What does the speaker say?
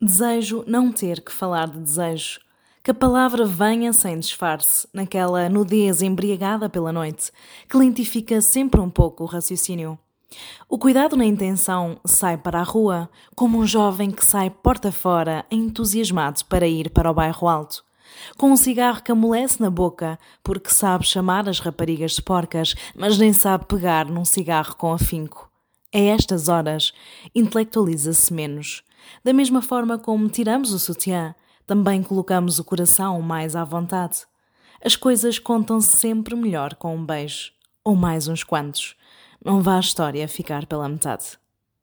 Desejo não ter que falar de desejo. Que a palavra venha sem disfarce, naquela nudez embriagada pela noite, que lentifica sempre um pouco o raciocínio. O cuidado na intenção sai para a rua, como um jovem que sai porta fora, entusiasmado para ir para o bairro alto. Com um cigarro que amolece na boca, porque sabe chamar as raparigas de porcas, mas nem sabe pegar num cigarro com afinco. A estas horas, intelectualiza-se menos da mesma forma como tiramos o sutiã, também colocamos o coração mais à vontade. As coisas contam-se sempre melhor com um beijo, ou mais uns quantos. Não vá a história ficar pela metade.